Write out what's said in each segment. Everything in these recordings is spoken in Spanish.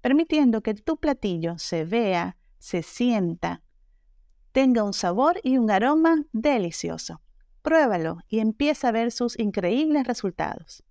permitiendo que tu platillo se vea, se sienta, tenga un sabor y un aroma delicioso. Pruébalo y empieza a ver sus increíbles resultados.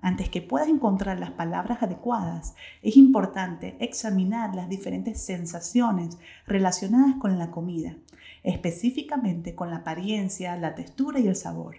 Antes que puedas encontrar las palabras adecuadas, es importante examinar las diferentes sensaciones relacionadas con la comida, específicamente con la apariencia, la textura y el sabor.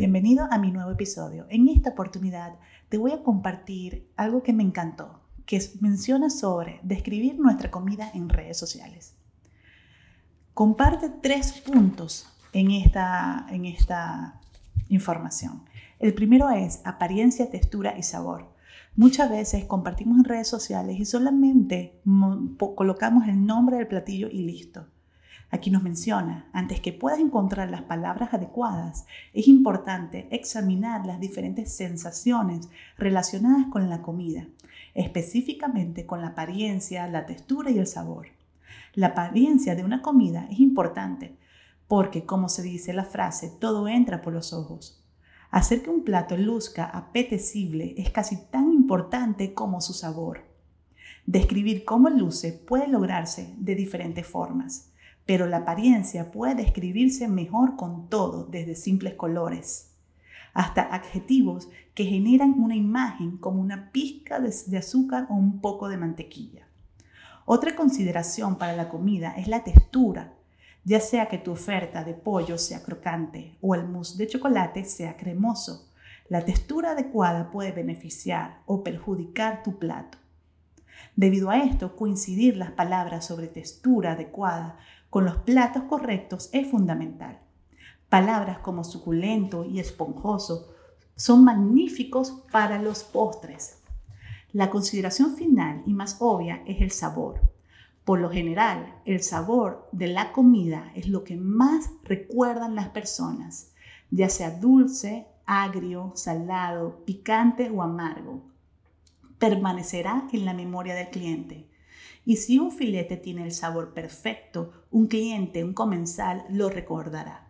Bienvenido a mi nuevo episodio. En esta oportunidad te voy a compartir algo que me encantó, que menciona sobre describir nuestra comida en redes sociales comparte tres puntos en esta, información. El primero es apariencia, textura y sabor. Muchas veces compartimos en redes sociales y solamente colocamos el nombre del platillo y listo. Aquí nos menciona, antes que puedas encontrar las palabras adecuadas, es importante examinar las diferentes sensaciones relacionadas con la comida, específicamente con la apariencia, la textura y el sabor. La apariencia de una comida es importante porque, como se dice la frase, todo entra por los ojos. Hacer que un plato luzca apetecible es casi tan importante como su sabor. Describir cómo luce puede lograrse de diferentes formas, pero la apariencia puede describirse mejor con todo, desde simples colores hasta adjetivos que generan una imagen como una pizca de, azúcar o un poco de mantequilla. Otra consideración para la comida es la textura, ya sea que tu oferta de pollo sea crocante o el mousse de chocolate sea cremoso. La textura adecuada puede beneficiar o perjudicar tu plato. Debido a esto, coincidir las palabras sobre textura adecuada con los platos correctos es fundamental. Palabras como suculento y esponjoso son magníficos para los postres, la consideración final y más obvia es el sabor. Por lo general, el sabor de la comida es lo que más recuerdan las personas, ya sea dulce, agrio, salado, picante o amargo. Permanecerá en la memoria del cliente. Y si un filete tiene el sabor perfecto, un cliente, un comensal, lo recordará.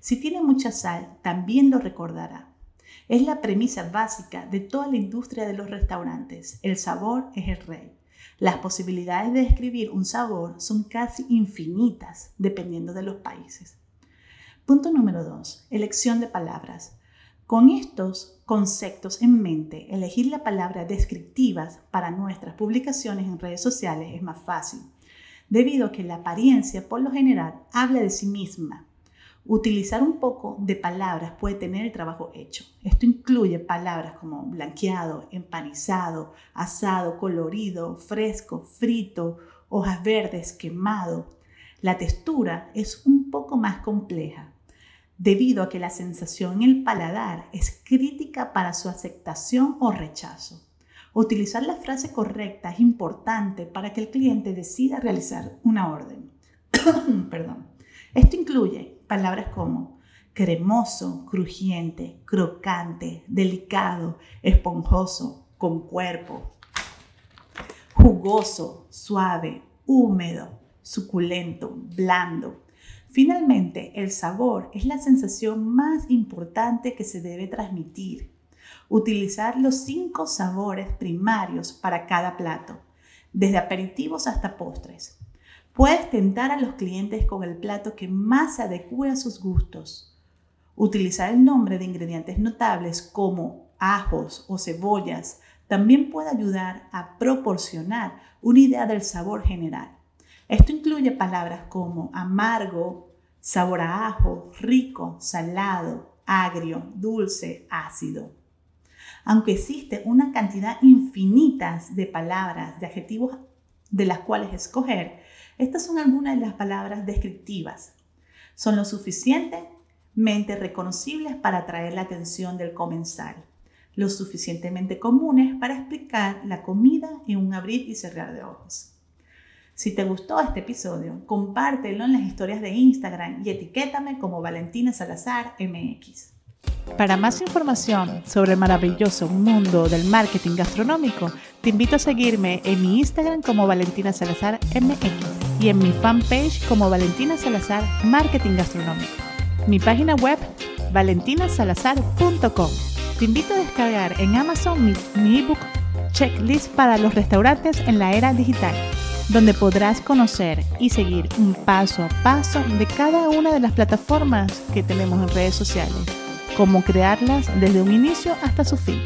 Si tiene mucha sal, también lo recordará. Es la premisa básica de toda la industria de los restaurantes. El sabor es el rey. Las posibilidades de describir un sabor son casi infinitas dependiendo de los países. Punto número 2. Elección de palabras. Con estos conceptos en mente, elegir la palabra descriptivas para nuestras publicaciones en redes sociales es más fácil, debido a que la apariencia por lo general habla de sí misma Utilizar un poco de palabras puede tener el trabajo hecho. Esto incluye palabras como blanqueado, empanizado, asado, colorido, fresco, frito, hojas verdes, quemado. La textura es un poco más compleja, debido a que la sensación en el paladar es crítica para su aceptación o rechazo. Utilizar la frase correcta es importante para que el cliente decida realizar una orden. Perdón. Esto incluye palabras como cremoso, crujiente, crocante, delicado, esponjoso, con cuerpo, jugoso, suave, húmedo, suculento, blando. Finalmente, el sabor es la sensación más importante que se debe transmitir. Utilizar los cinco sabores primarios para cada plato, desde aperitivos hasta postres. Puedes tentar a los clientes con el plato que más se adecue a sus gustos. Utilizar el nombre de ingredientes notables como ajos o cebollas también puede ayudar a proporcionar una idea del sabor general. Esto incluye palabras como amargo, sabor a ajo, rico, salado, agrio, dulce, ácido. Aunque existe una cantidad infinita de palabras, de adjetivos de las cuales escoger, estas son algunas de las palabras descriptivas. Son lo suficientemente reconocibles para atraer la atención del comensal, lo suficientemente comunes para explicar la comida en un abrir y cerrar de ojos. Si te gustó este episodio, compártelo en las historias de Instagram y etiquétame como Valentina Salazar MX. Para más información sobre el maravilloso mundo del marketing gastronómico, te invito a seguirme en mi Instagram como Valentina Salazar MX y en mi fanpage como Valentina Salazar Marketing Gastronómico. Mi página web valentinasalazar.com. Te invito a descargar en Amazon mi, mi ebook Checklist para los restaurantes en la era digital, donde podrás conocer y seguir un paso a paso de cada una de las plataformas que tenemos en redes sociales cómo crearlas desde un inicio hasta su fin.